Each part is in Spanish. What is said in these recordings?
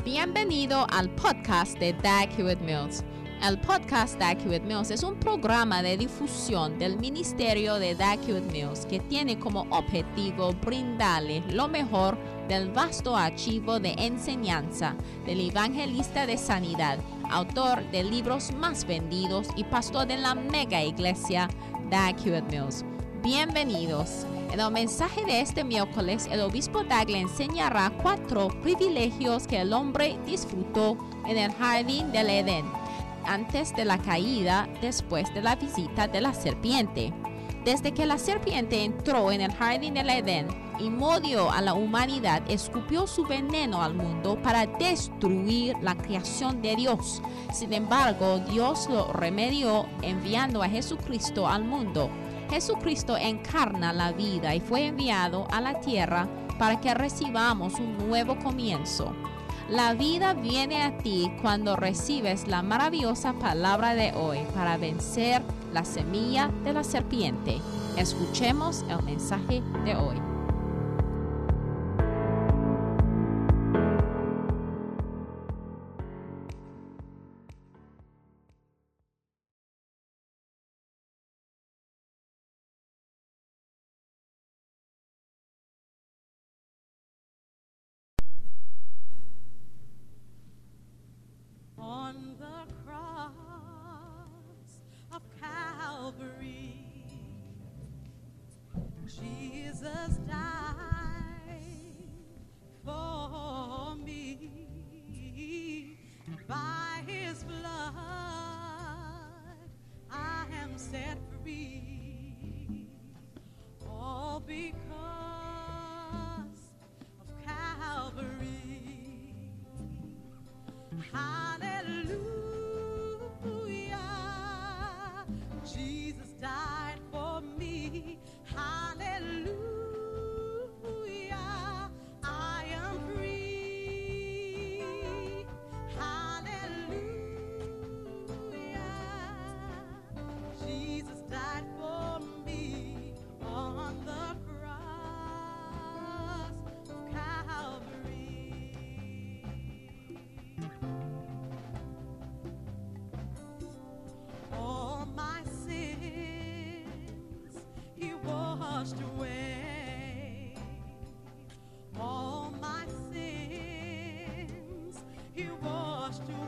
Bienvenido al podcast de Dag Hewitt Mills. El podcast Dag Hewitt Mills es un programa de difusión del ministerio de Dag Hewitt Mills que tiene como objetivo brindarle lo mejor del vasto archivo de enseñanza del evangelista de sanidad, autor de libros más vendidos y pastor de la mega iglesia Dag Hewitt Mills. Bienvenidos. En el mensaje de este miércoles, el obispo Dag le enseñará cuatro privilegios que el hombre disfrutó en el jardín del Edén, antes de la caída, después de la visita de la serpiente. Desde que la serpiente entró en el jardín del Edén y mordió a la humanidad, escupió su veneno al mundo para destruir la creación de Dios. Sin embargo, Dios lo remedió enviando a Jesucristo al mundo Jesucristo encarna la vida y fue enviado a la tierra para que recibamos un nuevo comienzo. La vida viene a ti cuando recibes la maravillosa palabra de hoy para vencer la semilla de la serpiente. Escuchemos el mensaje de hoy. Jesus died for me. By his blood, I am set free. All because of Calvary. Hallelujah. Washed away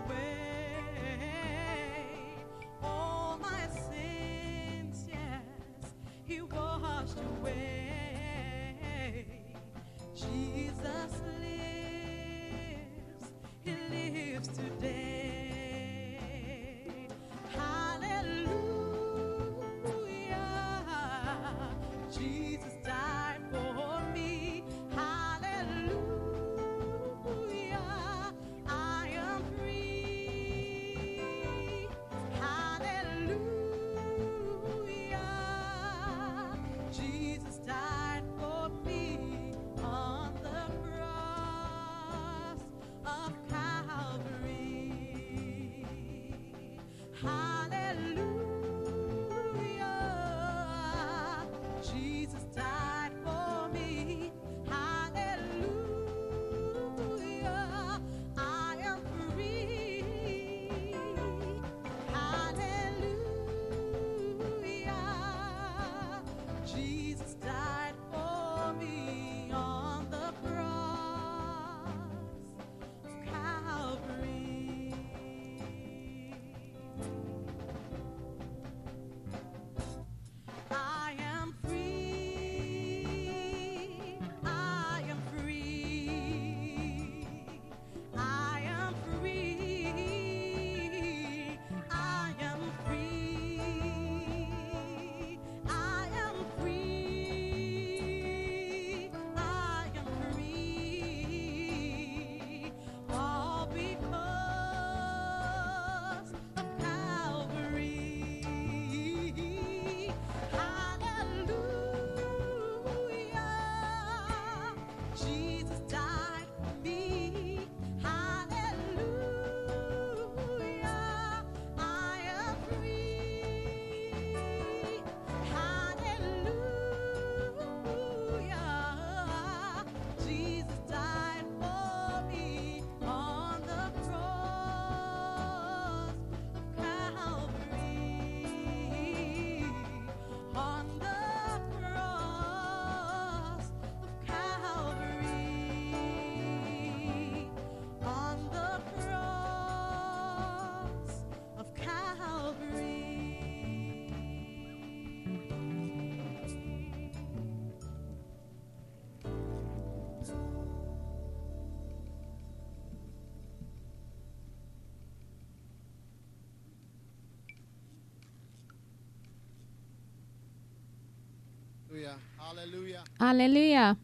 Aleluya.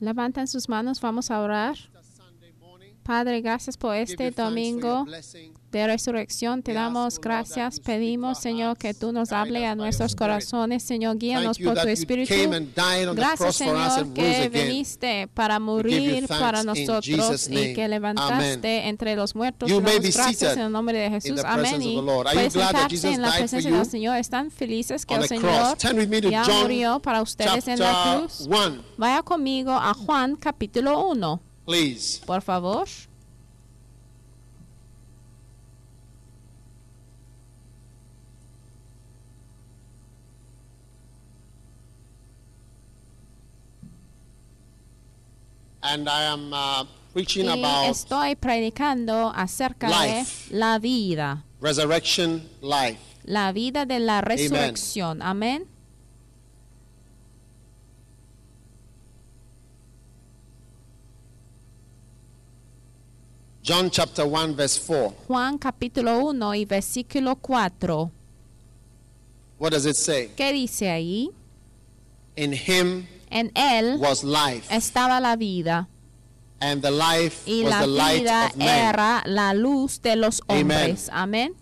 Levanten sus manos, vamos a orar. Padre, gracias por este domingo de resurrección. Te damos O Lord, gracias. Pedimos, Señor, que tú nos hable a nuestros corazones. Señor, guíanos por tu Espíritu. Gracias, Señor, que viniste para morir para nosotros y que levantaste entre los muertos. Gracias en el nombre de Jesús. Amén. Y that sentarse en la presencia del Señor. Están felices que el Señor ya murió para ustedes en la cruz. 1, Vaya conmigo a Juan capítulo 1, please. por favor. And I am uh, preaching Y about estoy predicando acerca life. de la vida, resurrection life. la vida de la resurrección. Amén. John chapter 1, verse 4. Juan capítulo 1 y versículo 4. What does it say? ¿Qué dice ahí? In him En él was life, estaba la vida and the life y was la the light vida of man. era la luz de los Amen. hombres. Amén.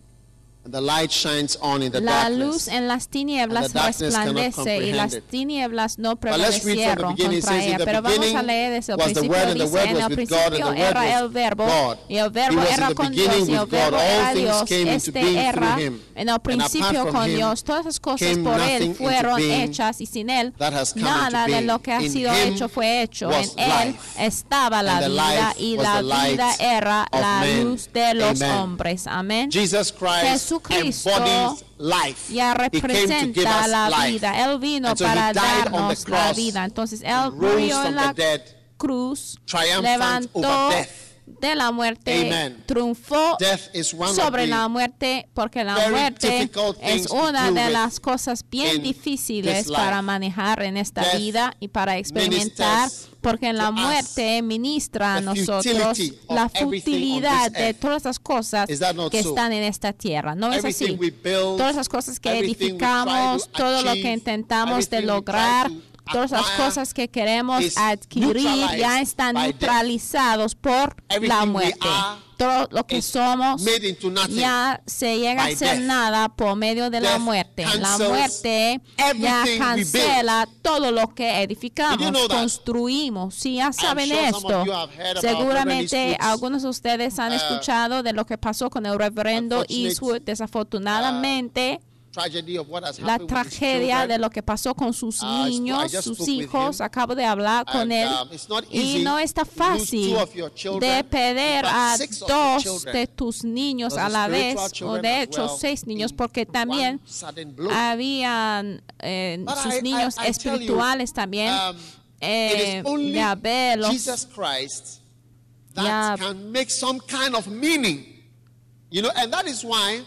The light shines on in the La darkness. luz en las tinieblas And the darkness cannot resplandece y las tinieblas no prevalecieron contra ella. Pero vamos a leer desde el principio. Dice, en el principio era el verbo y el verbo era con Dios y el verbo era Dios. Este era en el principio con Dios. Todas esas cosas por él fueron hechas y sin él that has come nada de lo que ha sido hecho fue hecho. En él estaba la vida y la vida era la luz de los hombres. Amén. Jesus Christ Jesucristo embodies life. ya He came to give representa us la life. vida. Él vino And so he para died on the darnos la cross vida. Entonces Él and rose murió from en the la dead, cruz, triumphant levantó over death. De la muerte, Amen. triunfó sobre la muerte, porque la muerte es una de las cosas bien difíciles para manejar en esta Death vida y para experimentar, porque en la muerte ministra a nosotros la futilidad de todas las cosas que están en esta tierra. ¿No es así? Todas las cosas que edificamos, to todo lo que intentamos de lograr, todas las cosas que queremos adquirir ya están neutralizados por la muerte. Todo lo que somos ya se llega a ser nada por medio de la muerte. La muerte ya cancela todo lo que edificamos, construimos. Si ya saben esto, seguramente algunos de ustedes han uh, escuchado de lo que pasó con el reverendo Eastwood. Desafortunadamente, tragedy of what has la tragedia children. de lo que pasó con sus I niños, sus hijos. Acabo de hablar con And, él. um, it's not Y no está fácil two of your children. de perder a dos de tus niños a la vez, o de hecho seis niños, porque también habían eh, sus niños espirituales también. um, eh, verlos. Jesus Christ that Ya- can make some kind of meaning. You know, and that is why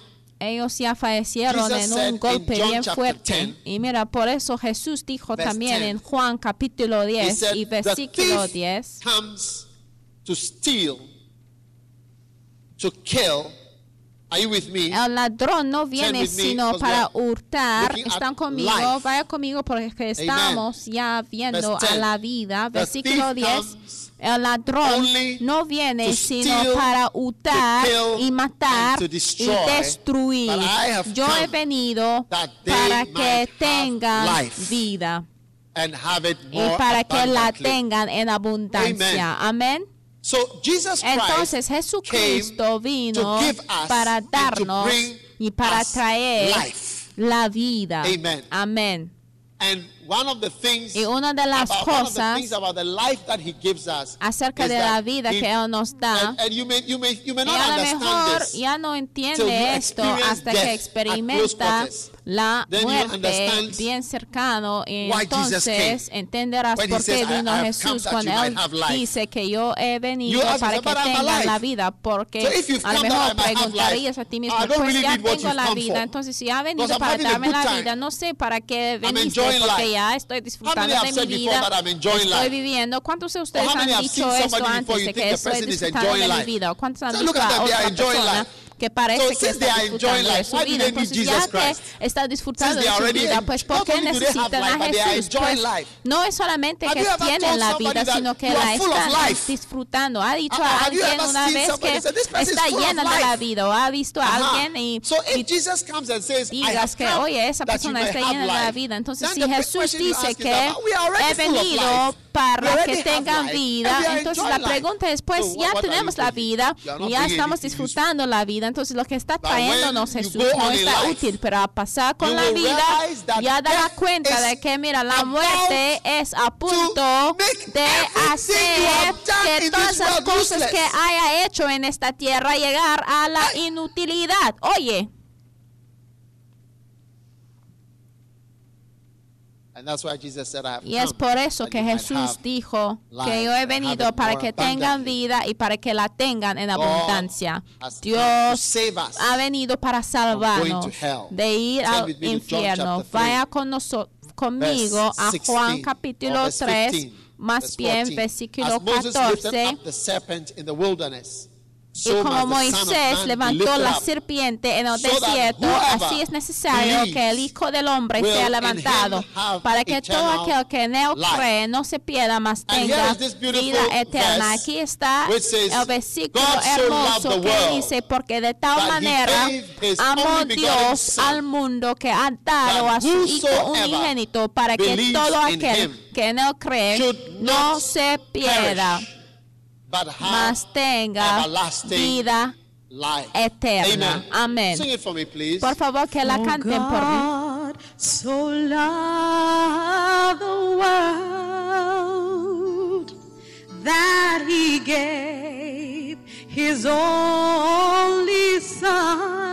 Ellos ya fallecieron Jesus en un golpe bien fuerte. 10, y mira, por eso Jesús dijo también 10, en Juan capítulo he 10 said, y versículo thief 10. comes to steal, to kill. Are you with me? El ladrón no viene with me, sino para hurtar. Están conmigo, vaya conmigo porque estamos ya viendo a 10. la vida. Versículo thief 10. comes El ladrón no viene to sino steal, para hurtar y matar y destruir. Yo he venido para que tengan vida and have it y para que la tengan en abundancia. Amén. So Jesus Christ Entonces Jesucristo vino para darnos y para traer life. la vida. Amen. Amén. And one of the things Y una de las about, cosas things about the life that he gives us acerca de la vida he- que Él nos da. and, and you may you may you may Y not a lo mejor ya no entiende esto hasta que experimenta. La muerte bien cercano y entonces entenderás por qué says, "I- vino Jesús cuando Él might have life." dice que yo he venido para que "But I'm tengan alive." la vida porque a lo mejor preguntarías a ti mismo pues ya tengo la vida entonces si ha venido para darme la vida no sé para qué veniste porque ya estoy disfrutando de mi vida estoy viviendo. ¿cuántos de ustedes han dicho esto antes de que estoy disfrutando de mi vida cuántos han visto a otra persona. Que parece So que está disfrutando de su vida. Entonces, ya que está disfrutando de su vida, pues ¿por qué necesitan a Jesús? Pues, no es solamente que tienen la vida, sino que la están disfrutando. Ha dicho Uh, a alguien una vez que say, "This person is está llena de la life"? vida o ha visto a Ajá. alguien y, digas que, oye, esa persona está llena de la vida. Entonces, si Jesús dice que he venido already que tengan vida, entonces la pregunta es, pues So ya what tenemos la vida ya estamos disfrutando la vida. Entonces lo que está trayéndonos Jesús no está útil, pero a pasar con la vida ya dará cuenta de que, mira, la muerte es a punto de hacer que todas las cosas que haya hecho en esta tierra llegar a la inutilidad. Oye, And that's why Jesus said, I have Y es por eso that que Jesús dijo que yo he venido para que tengan vida y para que la tengan en abundancia. Dios ha venido para salvarnos de ir al infierno. Vaya con conmigo a Juan 16, capítulo or verse 3, 15, más bien 14. versículo As Moses lifted 14. Y como Moisés levantó la serpiente en el desierto, así es necesario que el Hijo del Hombre sea levantado, para que todo aquel que en él cree no se pierda, mas tenga vida eterna. Aquí está el versículo hermoso que dice, porque de tal manera amó Dios al mundo que ha dado a su Hijo unigénito, para que todo aquel que en él cree no se pierda, but have mas tenga everlasting vida life. eterna. Amén. Sing it for me, please. Por favor, que la For canten por mí. So loved the world that he gave his only son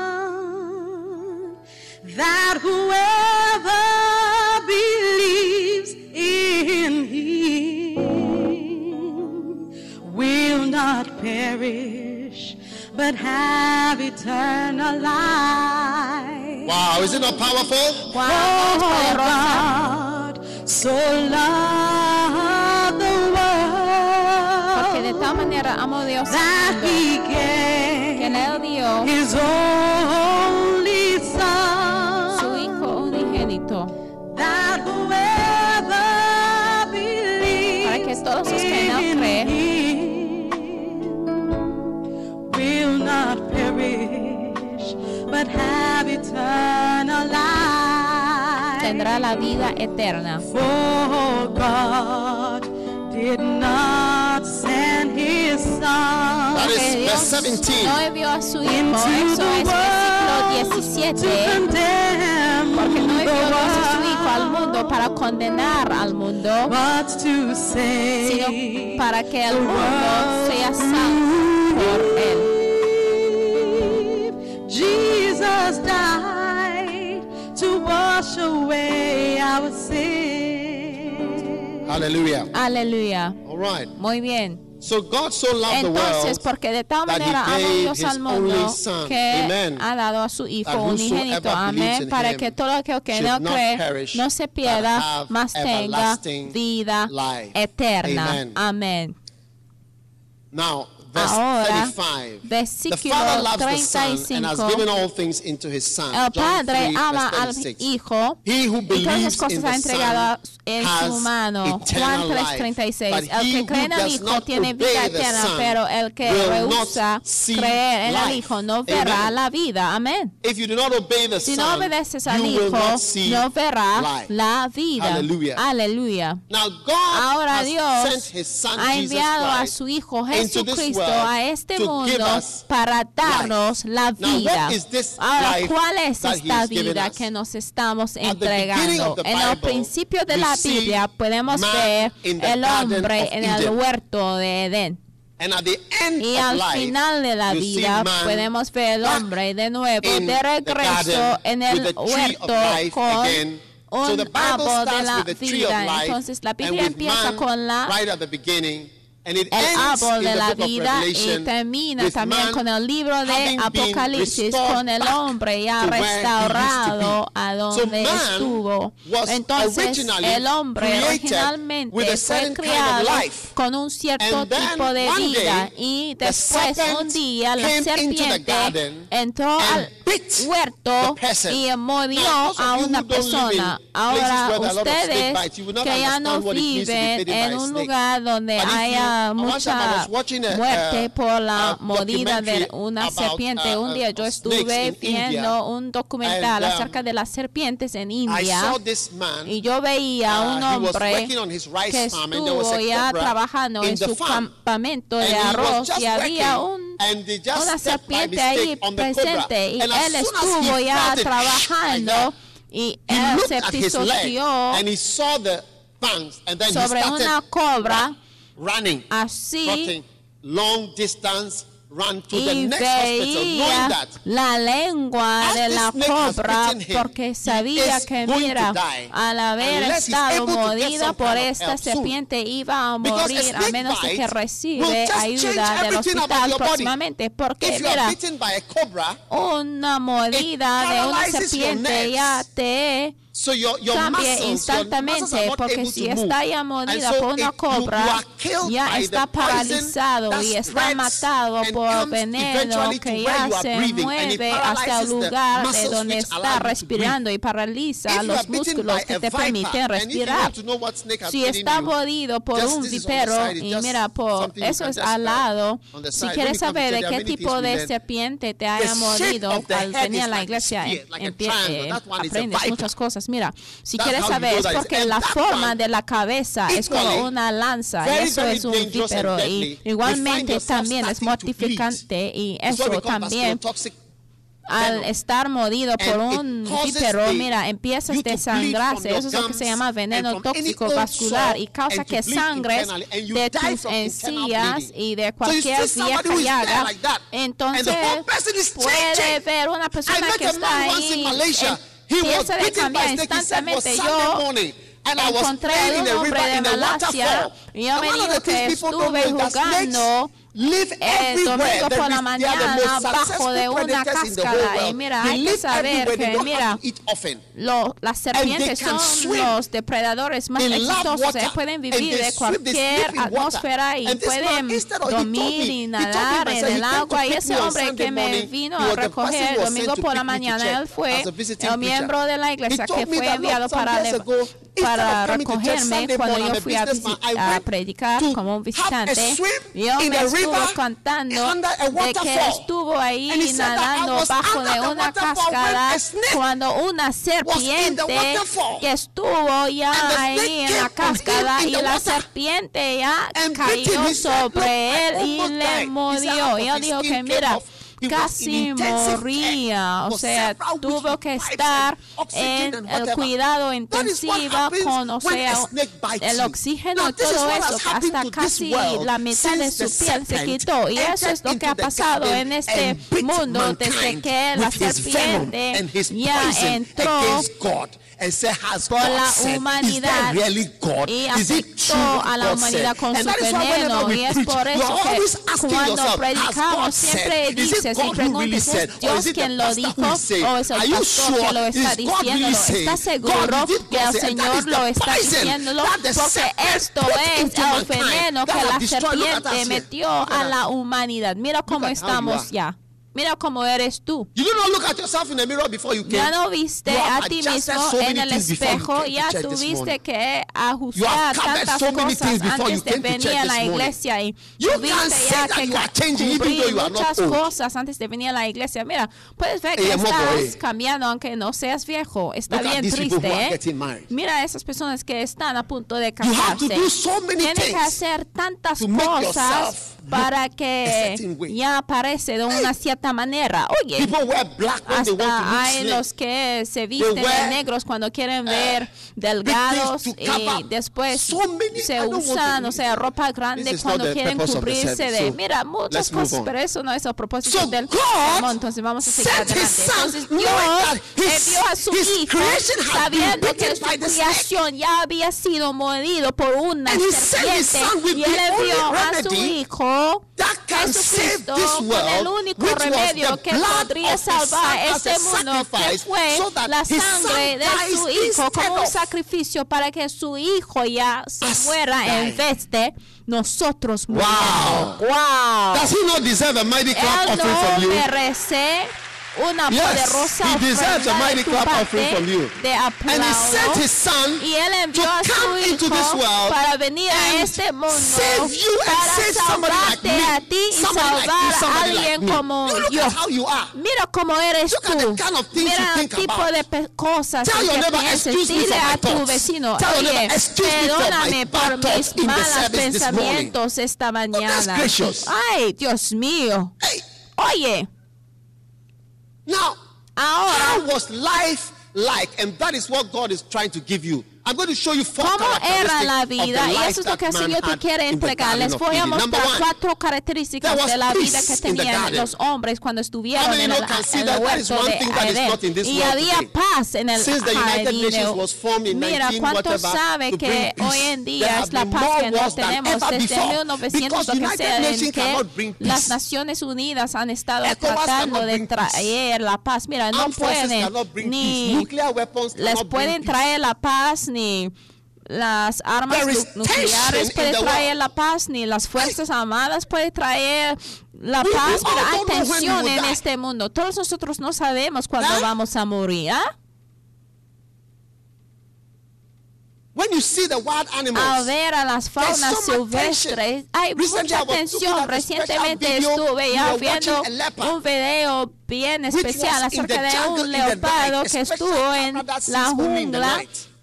that whoever not perish but have eternal life. Wow, is it not powerful? Wow. God so loved the Porque de world tal manera amó Dios al that mundo, he que gave le dio his only su son Hijo unigénito, that whoever believes para que todos but have eternal life. tendrá la vida eterna. For God did not send his son That is Porque verse Dios 17. no envió a su Hijo, into eso the es world to versículo 17. condemn Porque no the envió Dios a su Hijo al world, mundo para condenar al mundo, but to save sino para que el the mundo world sea salvo por Jesus died to wash away our sins. Hallelujah. Aleluya. All right. Muy bien. So God so loved Entonces, porque de tal manera amó Dios al mundo son. que Amen. ha dado a su Hijo unigénito, amén, para que todo aquel que no cree perish, no se pierda, mas tenga vida life. eterna. Amen. Amén. Now, verse Ahora, 35. The versículo Father loves the Son and has 35. given all things into his Son. El Padre 3, ama al 36. Hijo He who y todas las believes in cosas ha entregado en su mano. Juan eternal life. 3:36. But El que cree en el Hijo tiene vida eterna, pero el que rehúsa creer en el. Hijo no verá Amen. la vida. Amén. If you do not obey the Si no Son, obedeces al Hijo, no verá life. la vida. Aleluya. Now God Ahora Dios sent his Son ha enviado a su Hijo Jesucristo a este mundo para darnos la Now, vida. this Ahora, life ¿cuál es esta vida que nos estamos entregando? En el principio de la Biblia podemos ver el hombre en el huerto de Edén. And at the end Y al life, final de la vida podemos ver el back hombre de nuevo, de regreso en el huerto life con again. So un Bible árbol de la vida. life, Entonces la Biblia empieza con la el árbol de la vida y termina también con el libro de Apocalipsis con el hombre ya restaurado a So donde man estuvo. Entonces el hombre originalmente fue certain kind of creado con un cierto tipo de vida y después un día la serpiente entró al huerto y mordió a una persona. Ahora ustedes que ya no viven en un lugar donde haya mucha a- muerte a- por la a mordida de una serpiente. uh, Un uh, día yo snakes estuve viendo un documental um, acerca de las serpientes en India. Y yo veía uh, un he was hombre que estuvo a ya trabajando en su campamento de arroz y había un una serpiente ahí presente. Y él estuvo ya trabajando y él se pisoteó sobre una cobra running, así trotting long distance, run to the next hospital, knowing that la lengua As de la cobra porque sabía que mira al haber estado mordida por esta serpiente iba a morir a menos de que recibe ayuda del hospital próximamente porque mira cobra, una mordida de una serpiente ya te so your, your cambie muscles, instantáneamente porque si está ya so por una cobra ya está paralizado y está matado por veneno que ya se mueve hasta el lugar de donde está respirando y paraliza los músculos que te permiten respirar. Si está you, mordido por un vipero y mira por eso es al lado. Si quieres saber de qué tipo de serpiente te haya the al venir a la iglesia, eh, a aprendes muchas cosas. Mira, si That's quieres saber es porque la forma de la cabeza es como una lanza very, eso very es un vipero y igualmente también es mortificante y eso también al estar mordido por un the- mira, empiezas a desangrarse. Eso es lo que se llama veneno tóxico vascular y causa que sangres de tus encías y de cualquier there llaga. Entonces puede ver una persona que está ahí. He was Empieza de cambiar instantáneamente. Yo morning. And I was encontré un a hombre river de Malasia y yo me one of dijo the que things people don't estuve jugando live el everywhere. domingo por la mañana most bajo successful de una cascada. Y mira, They hay que saber que, mira. Lo- las serpientes son los depredadores más exitosos. water. Ellos pueden vivir de cualquier atmósfera y pueden dormir y nadar en el agua. Y ese hombre que me vino a recoger el domingo por la mañana, él fue el miembro de la iglesia que fue enviado para, para recogerme cuando yo fui a, a predicar como un visitante. Yo me estuvo a de que estuvo ahí nadando bajo de una cascada cuando una serpiente que estuvo ya ahí en la cascada y la serpiente ya cayó him. He said, "Look, sobre él y le died." He said, mordió. yo digo que mira, casi moría, o sea, tuvo que estar en el cuidado happens con, o sea, el oxígeno y todo eso, hasta casi la mitad de su piel se quitó. Y eso es lo que ha pasado en este mundo desde que la serpiente ya entró por la humanidad y afectó a la humanidad con su veneno. y es por eso que cuando predicamos siempre Is Or Dios quien lo dijo o es el pastor que lo está Is God really diciéndolo saying? ¿está seguro que el Señor lo está diciéndolo the porque esto es el veneno que la serpiente metió a la humanidad. Mira cómo estamos ya mira cómo eres tú You do not look at yourself in the mirror before you came. ya no viste a ti mismo so en el espejo, ya tuviste que ajustar tantas so cosas antes de venir a la iglesia y You tuviste ya que cubrir muchas cosas antes de venir a la iglesia. Mira, puedes ver que moco, estás cambiando aunque no seas viejo. Está Look bien triste, ¿eh? Mira a esas personas que están a punto de casarse. Tienes que hacer tantas cosas para que ya aparece de una cierta manera. Oye, hasta hay los que se visten de negros cuando quieren uh, ver delgados y después se usan, o sea, ropa grande cuando quieren cubrirse de, mira, muchas cosas, pero eso no es el propósito del sermón, entonces vamos a seguir adelante. Entonces Dios envió a su hijo sabiendo que su creación ya había sido mordido por una serpiente y él envió a su hijo Jesucristo con el único remedio que podría salvar este mundo, que fue la sangre de su hijo como un sacrificio para que su hijo ya se muera en vez de nosotros Wow. Wow. Does he not deserve a mighty clap offering from you? merece una Yes, poderosa he deserves a mighty clap offering from you. And he sent his son Y él envió to a su come into this world para venir a este mundo save you and para save somebody like me. a ti y Somebody like salvar you, a somebody like alguien me. como You look yo. at how you are. Mira cómo eres Look at tú. the kind of things Mira you el tipo about. de pe- cosas Tell your que neighbor. "Excuse me for my a tu thoughts." vecino, Tell pensamientos esta mañana. gracious. Ay, Dios mío. Oye, now, ahora, how was life like? And that is what God is trying to give you. I'm going to show you four ¿cómo era la vida? Y eso es lo que el Señor te quiere entregar. Les voy a mostrar cuatro características de la vida que tenían los hombres cuando estuvieron en el, en el huerto de Edén. Y había paz en el Since the United jardín. Nations was formed in Mira, 19 ¿cuánto whatever, sabe to que hoy en día es la paz que no tenemos desde before. 1900 Because lo que sea en que las Naciones Unidas han estado tratando de traer la paz. Mira, no pueden ni les pueden traer la paz ni las armas nucleares the traer la paz ni las fuerzas armadas pueden traer la paz pero hay tensión en este mundo. Todos nosotros no sabemos cuándo vamos a morir ¿ah? When you see the wild a animals, ver a las faunas so silvestres. Hay Recently, mucha tensión. a recientemente estuve ya viendo a un video bien especial acerca de un leopardo que estuvo en la jungla.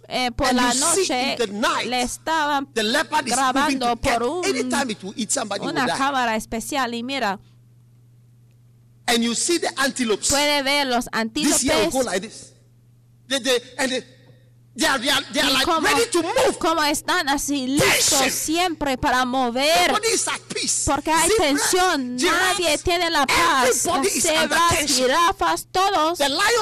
Eh, por And la noche night, le estaban grabando por un- eat una cámara especial y mira And you see the antelopes. puede ver los This year will antílopes go like this. And they are, they are, they are y like como, ready to move. como están así listos Tension. siempre para mover porque hay tensión, nadie tiene la paz. Las cebras, jirafas, todos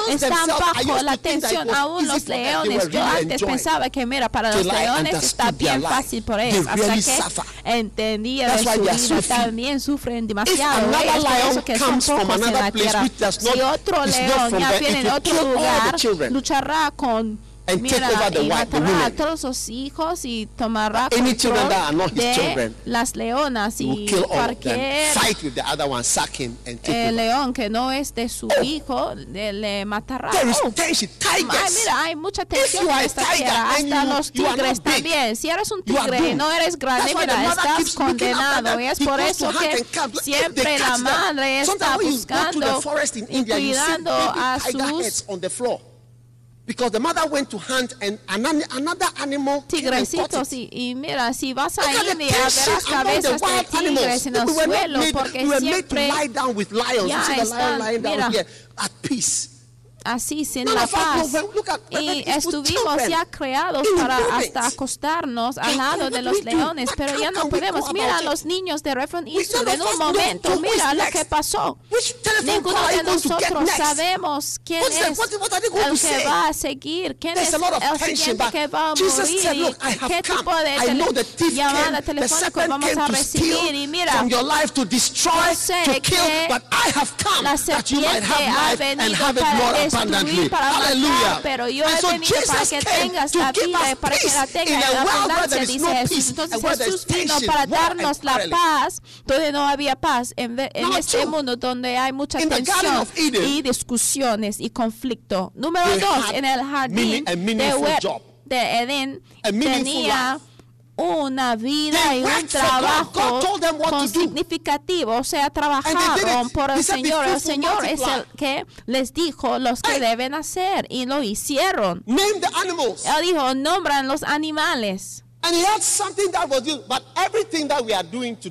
están bajo la tensión. Aún los leones, yo really antes pensaba que mira, para los leones está bien fácil por ellos. Hasta really que why su vida, so también sufren demasiado. Es por eso lion que son pocos en la tierra. Si otro león ya viene de otro lugar, luchará con And take Mira, over the y wife, the a todos sus hijos y tomará Any children that are not his de children, las leonas y kill all of them, cualquier fight with the other one, sack him, and take eh, over. león que no es de su hijo le, le matará. There is Oh, tension. ay, Tigers. mira, hay mucha tensión you en are a esta tiger tierra. and Hasta you- los you are tigres big, también. Si eres un you are tigre y doomed. no eres grande, That's why the mira, mother estás keeps looking after condenado. them. Y es He por goes eso hunt que and comes. If they siempre catch la them, madre está sometimes when you go to buscando the forest in y India, you see cuidando baby a tiger sus heads on the floor. Because the mother went to hunt and an- another animal came and caught tigrecitos it. y, y mira si vas a Look at the India verás tension among the cabezas de wild tigres animals. en el We were not suelo made- porque we were made to siempre lie down with lions. ya you see the están, lion lying down mira. here at peace. Así sin la paz y estuvimos ya creados para hasta acostarnos al lado de los leones pero ya no podemos mira it? los niños de Reverend Eastwood en un momento mira lo que pasó Ninguno de nosotros sabemos quién es el que va a seguir, quién es a el siguiente que va a morir said, y "Look, I have qué tipo de tele- llamada telefónica vamos a recibir y mira yo sé que la serpiente ha venido para abundantly. Hallelujah. pero yo he venido para Jesus que came tengas to la give vida para que la in tengas a en abundancia, dice no Jesús. peace Entonces Jesús vino para darnos la paz donde no había paz, en, en este two, mundo donde hay mucha tensión y discusiones y conflicto. Número dos, en el jardín a de, Edén tenía una vida y un trabajo con significativo. O sea, trabajaron por el Señor. El Señor es el que les dijo los que deben hacer y lo hicieron. Él dijo, nombran los animales.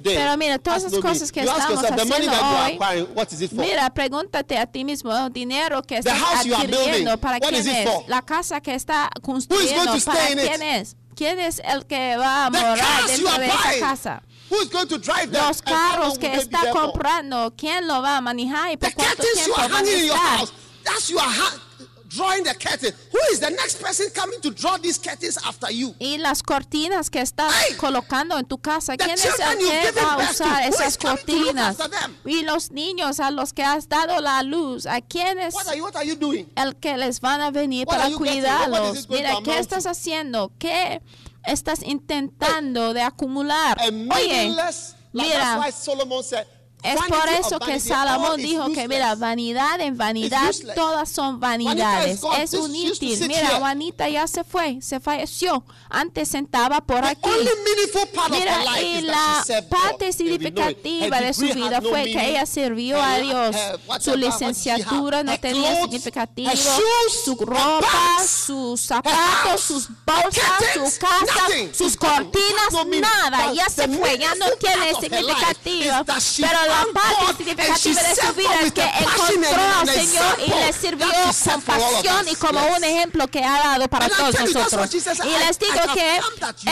Pero mira, todas las cosas que estamos haciendo hoy, mira, pregúntate a ti mismo, el dinero que estás adquiriendo, ¿para quién es? La casa que está construyendo, ¿para quién es? ¿Quién es el que va a morar dentro de esa casa? Who's going to drive them? Los carros que está comprando, ¿quién lo va a manejar y por cuánto tiempo van a estar? drawing the curtain, who is the next person coming to draw these curtains after you? Y las cortinas que estás colocando en tu casa, ¿quién es a usar esas cortinas? Y los niños a los que has dado la luz, ¿a quiénes? what are you, what are you doing? el que les van a venir para cuidarlos? Mira, ¿qué estás haciendo? ¿Qué estás intentando de acumular? Oye, mira, es por eso que Salomón dijo que, mira, vanidad en vanidad, todas son vanidades. Es un inútil. Mira, Juanita ya se fue, se falleció. Antes sentaba por aquí. Mira, y la parte significativa de su vida fue que ella sirvió a Dios. Su licenciatura no tenía significativo. Su ropa, sus zapatos, sus bolsas, su casa, sus cortinas, nada. Ya se fue, ya no tiene significativo. Pero parte significativa de su vida es que encontró al Señor y le sirvió con pasión y como un ejemplo que ha dado para todos nosotros. Y les digo que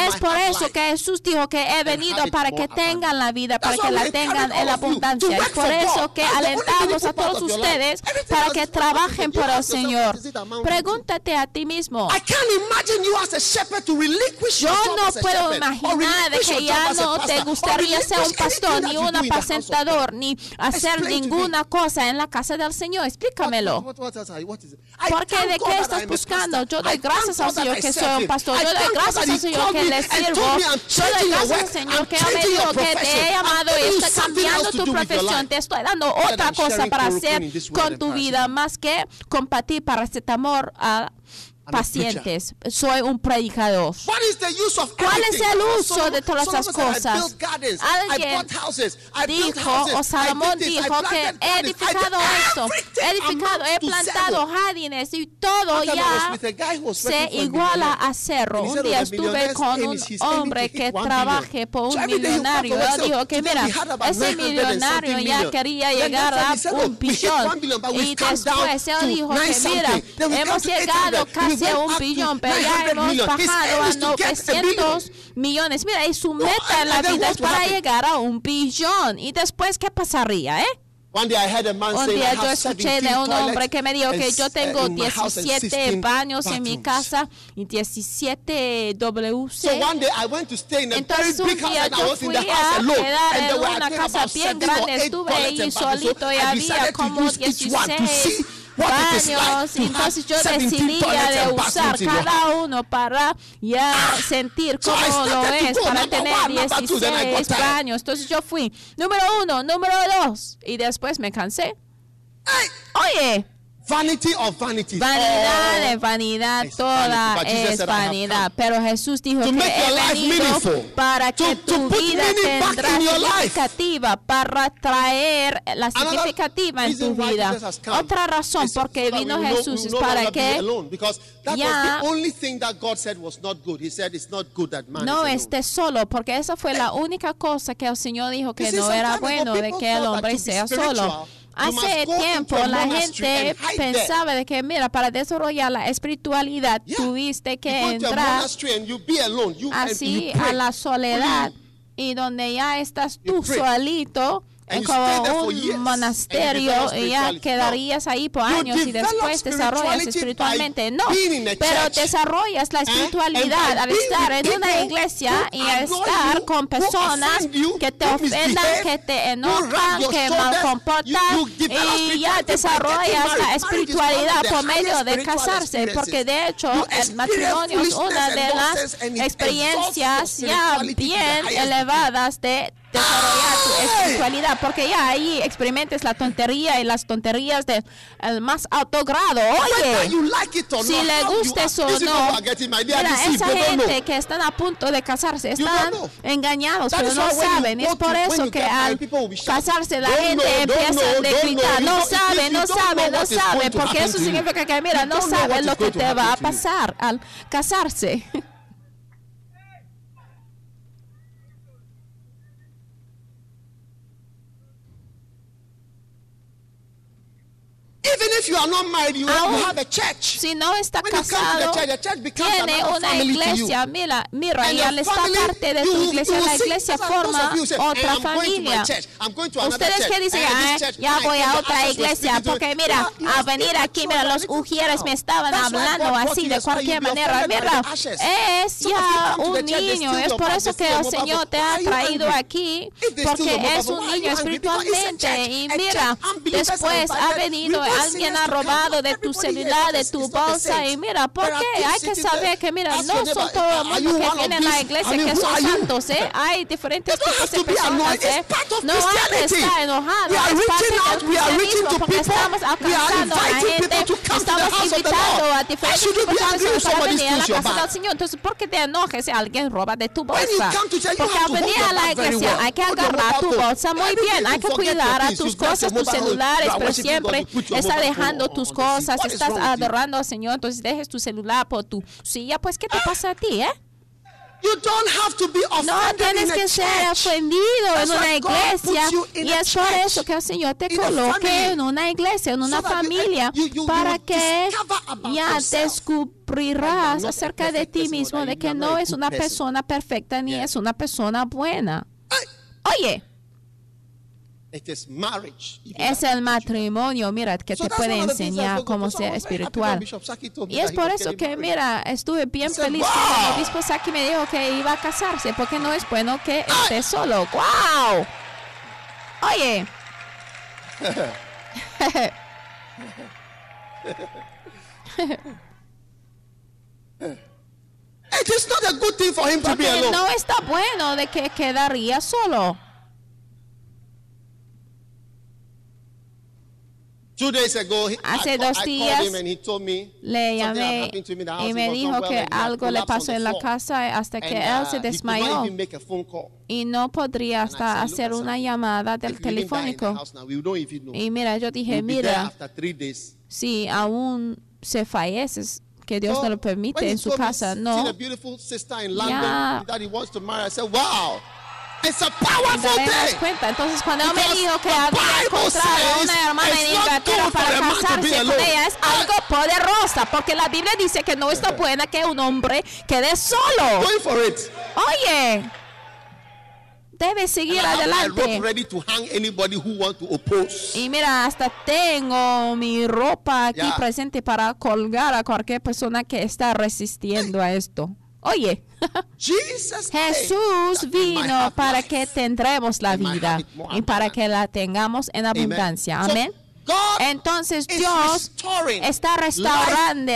es por eso que Jesús dijo que he venido para que tengan la vida, para que la tengan en abundancia. Es por eso que alentamos a todos ustedes para que trabajen para el Señor. Pregúntate a ti mismo. Yo no puedo imaginar que ya no te gustaría ser un pastor ni una pasentadora ni hacer ninguna cosa en la casa del Señor. Explícamelo. Porque de qué estás buscando. Yo doy gracias al Señor que soy un pastor. Yo doy gracias al Señor que le sirvo. Yo doy gracias al Señor que me dijo que te he llamado y estoy cambiando tu profesión. Te estoy dando otra cosa para hacer con tu vida más que compartir para este amor a pacientes. Soy un predicador. What is the use of ¿Cuál es el uso de todas esas cosas? Alguien dijo, o Salomón dijo que he edificado esto, he edificado, he plantado jardines y todo ya se iguala a cerro. Un día estuve con un hombre que trabaje por un millonario. Él dijo que mira, ese millonario ya quería llegar a un billón. Y después él dijo que mira, hemos llegado casi decía un billón, pero ya hemos bajado a 900 millones. Mira, y su meta en la vida es para llegar a un billón. ¿Y después qué pasaría, eh? One day I heard a man un día yo escuché de un hombre que me dijo que yo tengo 17 baños en mi casa y 17 WC. Entonces un día yo fui a quedar en una casa bien grande, estuve ahí solito y había como 16 baños. Entonces yo decidí de usar cada uno para ya sentir cómo lo es, para tener 16 baños. Entonces yo fui número uno, número dos y después me cansé. Oye. Vanity of vanity. Vanidad de vanidad, toda es vanidad. Pero Jesús dijo to que él para que to, tu to vida tendrá significativa, para traer la significativa en tu vida. Otra razón so porque so vino Jesús es para que ya no esté solo, porque esa fue la única cosa que el Señor dijo que no era bueno de que el hombre sea solo. Hace tiempo la gente pensaba de que, mira, para desarrollar la espiritualidad tuviste que entrar así a la soledad. Y donde ya estás tú solito And como un monasterio y ya quedarías ahí por años y después desarrollas espiritualmente. No, pero desarrollas la espiritualidad al estar en una iglesia y estar con personas que te ofendan, que te enojan, que mal comportan y ya desarrollas la espiritualidad por medio de casarse, porque de hecho el matrimonio es una de las experiencias ya bien elevadas de desarrollar tu espiritualidad, porque ya ahí experimentes la tontería y las tonterías del de eh, más alto grado. Oye, si le gustes o no, mira, esa gente que están a punto de casarse están engañados, pero no saben. Es por eso que al casarse la gente empieza a gritar, no sabe, no sabe, no sabe, porque eso significa que, mira, no saben lo que te va a pasar al casarse. Even if you are not married, you Aún, have a church. Si no está When casado, church, church tiene una iglesia. Mira, mira, y al estar parte de tu iglesia, la iglesia forma otra familia. Ustedes que dicen, ah, ya voy a otra iglesia, porque mira, a venir aquí, mira, los ujieres me estaban hablando así de cualquier manera. Mira, es ya un niño. Es por eso que el Señor te ha traído aquí, porque es un niño espiritualmente. Y mira, después ha venido alguien ha robado de tu celular, de tu bolsa. Y mira, porque hay que saber que, mira, no son todo el mundo que vienen a la iglesia que son santos, ¿eh? Hay diferentes tipos de personas, ¿eh? No hay que estar enojado. Es parte del porque estamos alcanzando a gente, estamos invitando a diferentes personas para venir a la casa del Señor. Entonces, ¿por qué te enojes si alguien roba de tu bolsa? Porque al venir a la iglesia hay que agarrar tu bolsa muy bien, hay que cuidar a tus cosas, tus celulares, pero siempre estás dejando tus cosas, estás adorando al Señor, entonces dejes tu celular por tu silla, pues ¿qué te pasa a ti, eh? You don't have to be no tienes que ser ofendido en una iglesia y es por eso que el Señor te coloque en una iglesia, en una so familia, you, you, para que ya descubrirás acerca de ti mismo de que no es una persona perfecta ni yeah. es una persona buena. Oye. Es el matrimonio, mira, que te puede enseñar cómo ser espiritual. Y es por eso que, mira, estuve bien feliz cuando el obispo Saki me dijo que iba a casarse, porque no es bueno que esté solo. ¡Wow! Oye. No está bueno de que quedaría solo. Hace dos días le llamé y me dijo que algo le pasó en la casa hasta que él se desmayó. y no podría hasta hacer una llamada del telefónico. Y mira, yo dije, mira, si aún se falleces, que Dios no lo permite en su casa, no. Ya. It's a powerful thing. cuenta. Entonces, cuando él me dijo que había encontrado una hermana en Inglaterra para casarse con ella, es algo poderosa, porque la Biblia dice que no está buena que un hombre quede solo. Going for it. Oye. Debe seguir And adelante. Ready to hang who want to. Y mira, hasta tengo mi ropa aquí yeah. presente para colgar a cualquier persona que está resistiendo hey. a esto. Oye, Jesús vino para que tendremos la vida y para que la tengamos en abundancia. Amén. Entonces Dios está restaurando,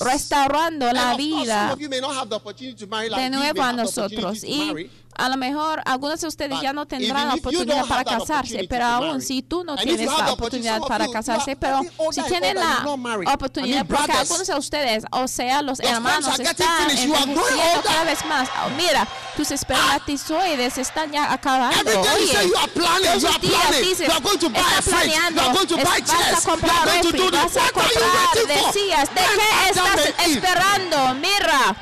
restaurando la vida de nuevo a nosotros. Y a lo mejor algunos de ustedes But ya no tendrán la oportunidad para casarse, pero aún si tú no tienes la oportunidad para casarse, pero si tienen la oportunidad, porque algunos de ustedes, o sea, los hermanos están envejeciendo cada vez más. Oh, mira, tus espermatozoides están ya acabando. Oye, todos los días dices, estás planeando, vas a comprar refri, vas a comprar, decías, ¿de qué estás esperando? Mira.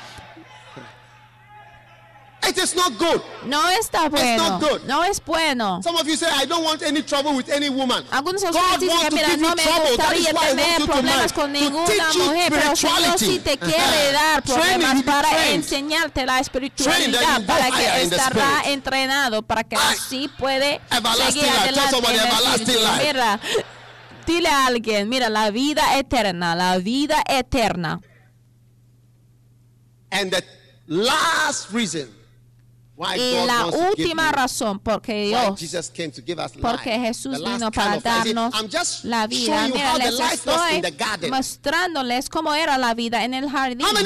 It is not good. No está bueno. It's not good. No es bueno. Some of you say I don't want any trouble with any woman. Algunos de ustedes dicen mira no me gustaría tener problemas con ninguna mujer, pero Dios sí te quiere uh-huh. dar problemas para enseñarte la espiritualidad para que estará entrenado para que así puede seguir adelante. Mira, dile a alguien, mira la vida eterna, la vida eterna. And the last reason y la última razón porque Dios, porque Jesús vino para darnos la vida. Mira, les mostrándoles cómo era la vida en el jardín. ¿Cuántos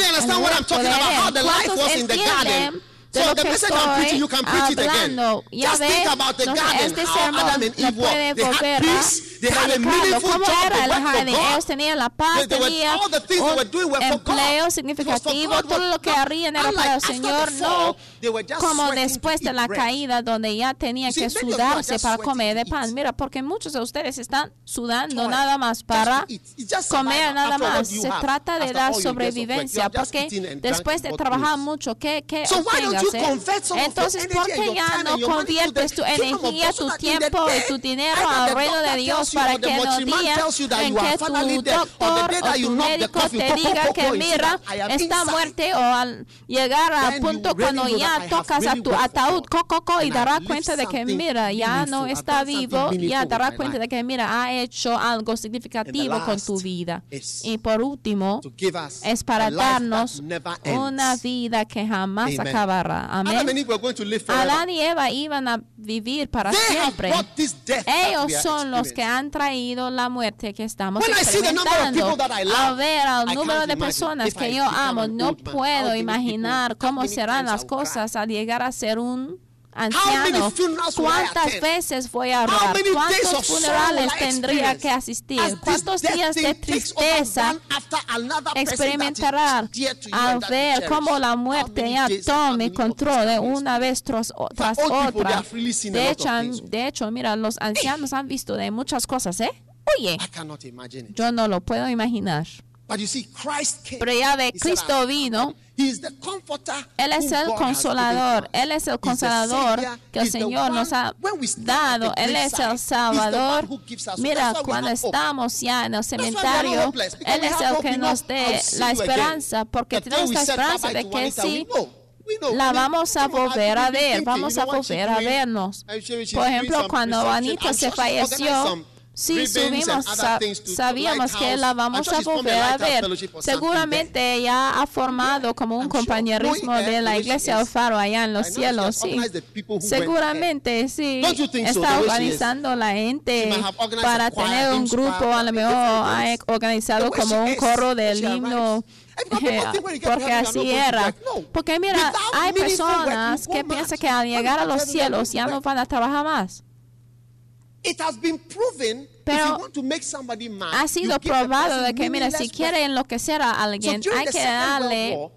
entienden? De so lo the que I'm preaching, you can preach it again. Just think about the no, garden, este how Adam and Eve were. They had peace. They had a meaningful job. They worked. Ellos tenían la paz, they, all the things they were doing were for God. Empleo significativo, todo lo que harían era para el Señor. No, como después de la caída donde ya tenía que sudarse para comer de pan. Mira, porque muchos de ustedes están sudando nada más para comer nada más. Se trata de la sobrevivencia porque después de trabajar mucho, ¿qué, qué obtengas, eh? Entonces, ¿por qué ya no conviertes tu energía, tu tiempo y tu dinero al reino de Dios para que en el día en que tu doctor o tu médico te diga que mira, está muerte o al llegar al punto cuando ya tocas a tu ataúd God. co, co, co, y darás cuenta de que mira ya no está vivo ya darás cuenta de que mira ha hecho algo significativo con tu vida. y por último es para darnos una vida que jamás acabará. Amén. Adán y Eva iban a vivir para They siempre. Ellos son los que han traído la muerte que estamos When experimentando. love, A ver al I número de personas I que yo amo, no puedo imaginar cómo serán las cosas al llegar a ser un anciano. ¿Cuántas veces voy a orar? ¿Cuántos funerales tendría que asistir? ¿Cuántos días de tristeza experimentará al ver cómo la muerte ya tome many control de una vez tras, tras otra. De hecho, de hecho, mira, los ancianos han visto de muchas cosas, ¿eh? Oye, yo no lo puedo imaginar. But you see, Christ came. Pero ya ve, Cristo "I- vino. Él es el consolador. Él es el consolador que el Señor nos ha dado. Él es el Salvador. Mira, cuando estamos ya en el cementerio, Él es el que nos dé la esperanza, porque tenemos la esperanza de que sí la vamos a volver a ver, vamos a volver a vernos. Por ejemplo, cuando I'm se falleció, sí subimos, sa- sabíamos que la vamos a volver a ver. Seguramente ella ha formado como un compañerismo de la iglesia Faro allá en los cielos, sí. Seguramente sí. Está organizando la gente para tener un grupo, a lo mejor ha organizado como un when del himno. To Porque así era. Porque mira, hay personas que piensan que al llegar a los cielos ya no van a trabajar más. It has been proven if Pero you want to make somebody mad, Ha sido probado de que, mira, si quiere enloquecer a alguien, hay que darle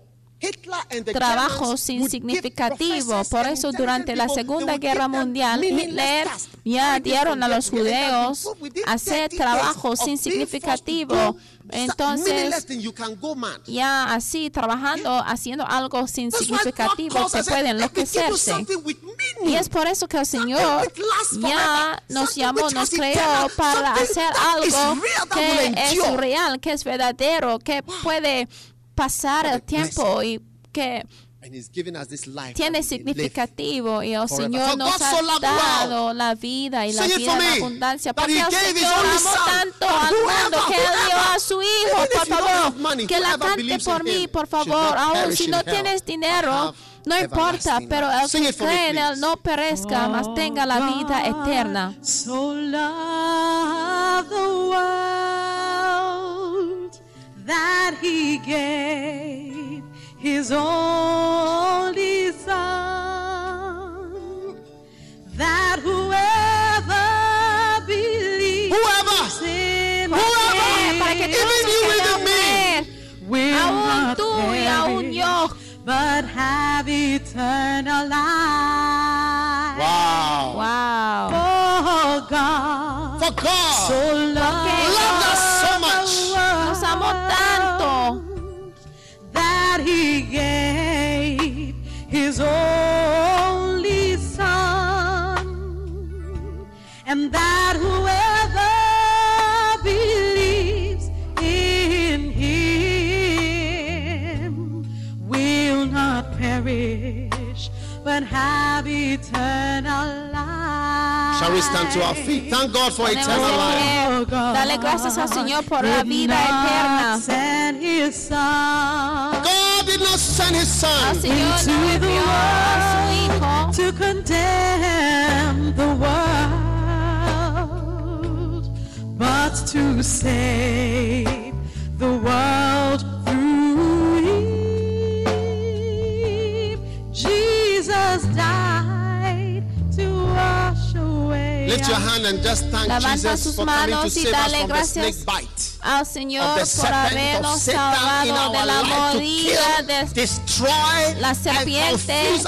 Trabajo sin significativo. Por eso, durante la Segunda Guerra Mundial, Hitler ya dieron a los judeos hacer 30 trabajo sin significativo. Entonces, ya así trabajando, haciendo algo sin significativo, se puede "Let me give you enloquecerse. something with meaning." Y es por eso que el Señor ya nos llamó, nos creó para hacer algo que es real, que es verdadero, que puede pasar el tiempo y que And he's given us this life tiene significativo y el forever. Señor nos ha dado la vida y la vida en abundancia. porque el Señor amó tanto al mundo que él dio a su Hijo por favor que la cante por mí por favor. aún si no tienes dinero no importa pero el que cree en él no perezca mas tenga la vida eterna that he gave his only son, that whoever believes Whoever, in para que him Even you que with me. will aún not tú y aún perish, yo but have eternal life. wow. wow Oh God, For God so loved loved and that whoever believes in Him will not perish, but have eternal life. Shall we stand to our feet? Thank God for eternal life. pie. Oh, God Dale gracias al Señor por la vida eterna. send His Son God did not send his son into the envió a su Hijo to condemn the world, but to save the world through Him. Jesus died to wash away. Lift your hand and just thank Levanta Jesus sus for coming to save us from the snake bite. al Señor por habernos salvado de la mordida de la serpiente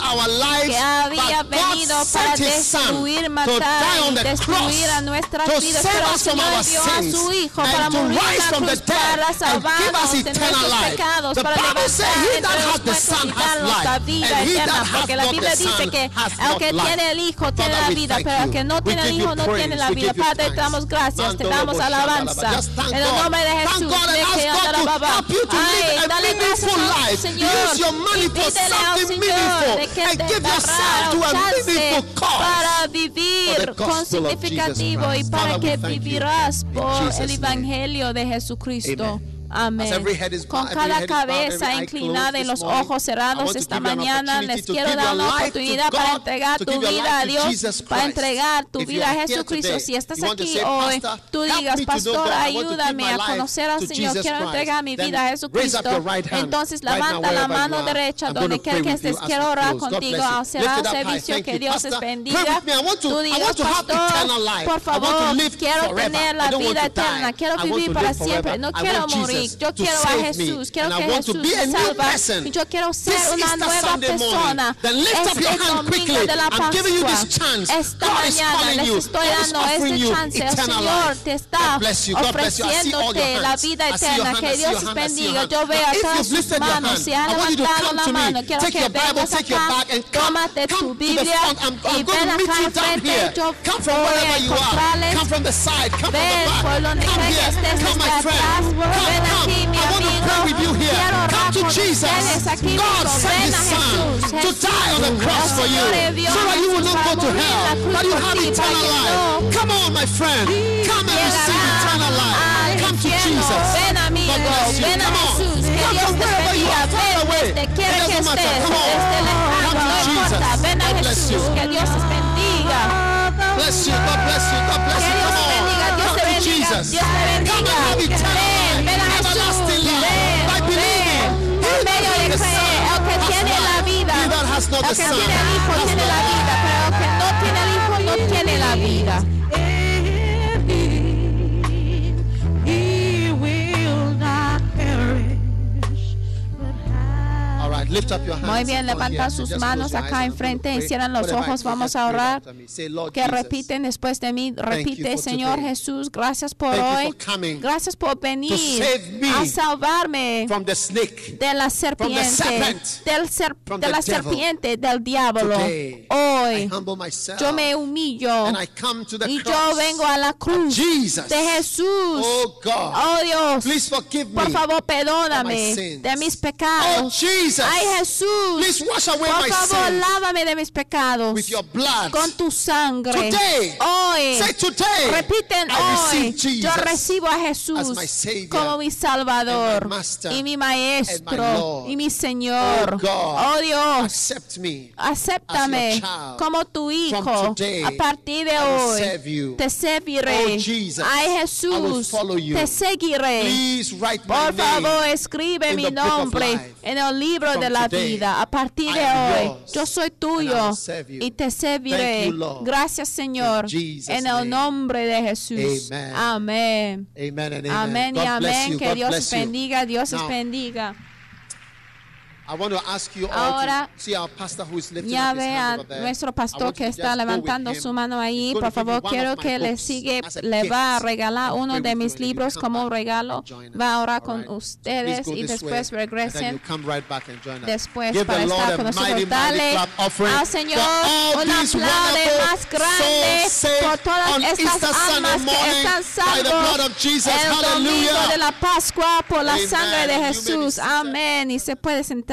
que había venido para destruir, matar destruir a nuestras vidas. Pero el Señor dio a su Hijo para morir en la cruz para salvarnos de nuestros pecados, para levantar entre los muertos y darnos la vida eterna. Porque la Biblia dice que el que tiene el Hijo tiene la vida, pero el que no tiene el Hijo no tiene la vida. Padre, te damos gracias, te damos alabanza nombre de Jesús. Ay, dale gracias a Dios, Señor. Y pídele al Señor de que te para vivir con significativo y para que vivirás por el Evangelio de Jesucristo. Amén. Con cada cabeza inclinada y los ojos cerrados esta mañana, les quiero dar una oportunidad para entregar tu vida a Dios, para entregar tu vida a Jesucristo. Si estás aquí hoy, tú digas, pastor, ayúdame a conocer al Señor, quiero entregar mi vida a Jesucristo. Entonces levanta la mano derecha donde quiera que estés, quiero orar contigo, será un servicio que Dios les bendiga. Tú digas, pastor, por favor, quiero tener la vida eterna, quiero vivir para siempre, no quiero morir. Yo quiero a Jesús. Quiero que Jesús me salve. Y yo quiero ser una nueva persona. Este domingo de la Pascua. Esta mañana les estoy dando este chance. El Señor te está ofreciéndote la vida eterna. Que Dios te bendiga. Yo veo a todas sus manos. Si han levantado la mano, quiero que vengas acá. Tómate tu Biblia y ven acá al frente. Yo voy a encontrarles. Ven por donde quiera que estés. Ven acá. come. I want to pray with you here. Come to Jesus. God sent his son to die on the cross for you so that you will not go to hell, but you have eternal life. Come on, my friend. Come and receive eternal life. Come to Jesus. God bless you. Come on. Come from wherever you are. Far away. It doesn't. Come on. Come to Jesus. God bless you. Come on. Come to Jesus. Come persona. Para los que tienen hijos tienen la vida, pero los que no tiene el hijos no tiene la vida. Muy bien, levanta sus manos acá enfrente, cierran los ojos, vamos a orar. Que repiten después de mí, repite, Señor Jesús, gracias por hoy, gracias por venir a salvarme de la serpiente, del de la serpiente, del diablo. Hoy yo me humillo y yo vengo a la cruz de Jesús. Oh, oh Dios, por favor, perdóname de mis pecados. Ay Jesús. Please wash away Por favor, my lávame de mis pecados. With your blood. Con tu sangre. Today, hoy. Say today, repiten I hoy. Yo recibo a Jesús como mi Salvador y mi Maestro y mi Señor. Oh, God, oh Dios, accept me acéptame como tu hijo. Today, a partir de hoy te serviré. Oh, Jesus, Ay Jesús, te seguiré. Por favor, escribe mi nombre en el libro de la vida. A partir de hoy, yo soy tuyo y te serviré. Gracias, Señor. En el nombre de Jesús. Amén. Amén. Y amén. Que Dios bendiga. Dios bendiga. I want to ask you all Ahora, to see our pastor who is lifting ya ve a nuestro pastor que está levantando su mano ahí. Por favor, quiero que le sigue, le va a regalar uno de mis libros como regalo. Va a orar con ustedes y después regresen. Después para estar con nosotros. Dale al Señor un aplaude más grande por todas estas almas que están salvas el domingo de la Pascua por la sangre de Jesús. Amén. Y se puede sentar.